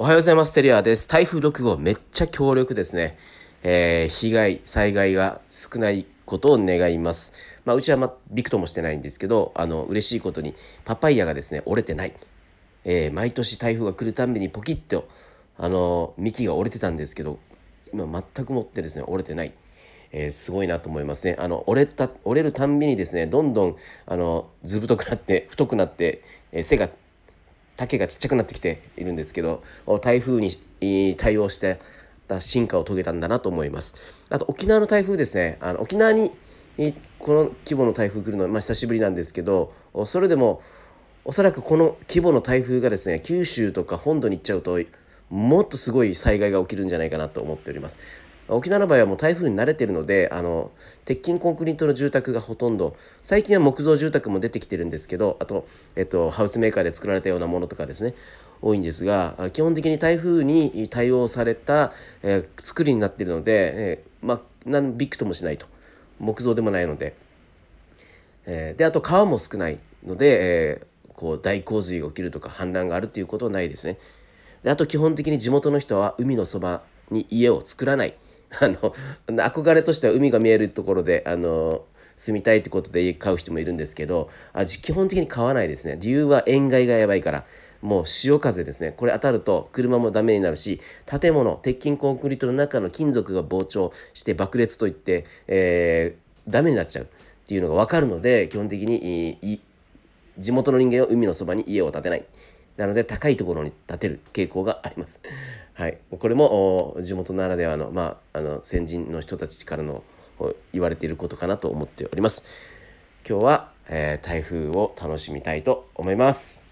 おはようございます。テリアです。台風6号めっちゃ強力ですね。えー、被害、災害が少ないことを願います。まあ、うちは、ま、びくともしてないんですけど、あの、嬉しいことに、パパイヤがですね、折れてない。えー、毎年台風が来るたんびにポキッと、あの、幹が折れてたんですけど、今全くもってですね、折れてない。えー、すごいなと思いますね。あの折れた折れるたんびにですねどんどんあの図太くなって太くなって、えー、背が丈がちっちゃくなってきているんですけど台風に対応してた進化を遂げたんだなと思います。あと沖縄の台風ですね。あの沖縄にこの規模の台風来るのは、まあ、久しぶりなんですけどそれでもおそらくこの規模の台風がですね九州とか本土に行っちゃうともっとすごい災害が起きるんじゃないかなと思っております。沖縄の場合はもう台風に慣れてるのであの鉄筋コンクリートの住宅がほとんど最近は木造住宅も出てきてるんですけどあと、えっと、ハウスメーカーで作られたようなものとかですね多いんですが基本的に台風に対応された、えー、作りになっているので、えー、まあ何ビクともしないと。木造でもないので、えー、であと川も少ないので、え、こう大洪水が起きるとか氾濫があるということはないですね。であと基本的に地元の人は海のそばに家を作らない。あの憧れとしては海が見えるところであの住みたいってことで買う人もいるんですけどあ基本的に買わないですね。理由は塩害がやばいから。もう潮風ですね。これ当たると車もダメになるし建物鉄筋コンクリートの中の金属が膨張して爆裂といって、えー、ダメになっちゃうっていうのが分かるので基本的に地元の人間は海のそばに家を建てない。なので高いところに建てる傾向があります。はい、これも地元ならではの,、まあ、あの先人の人たちからの言われていることかなと思っております。今日は、えー、台風を楽しみたいと思います。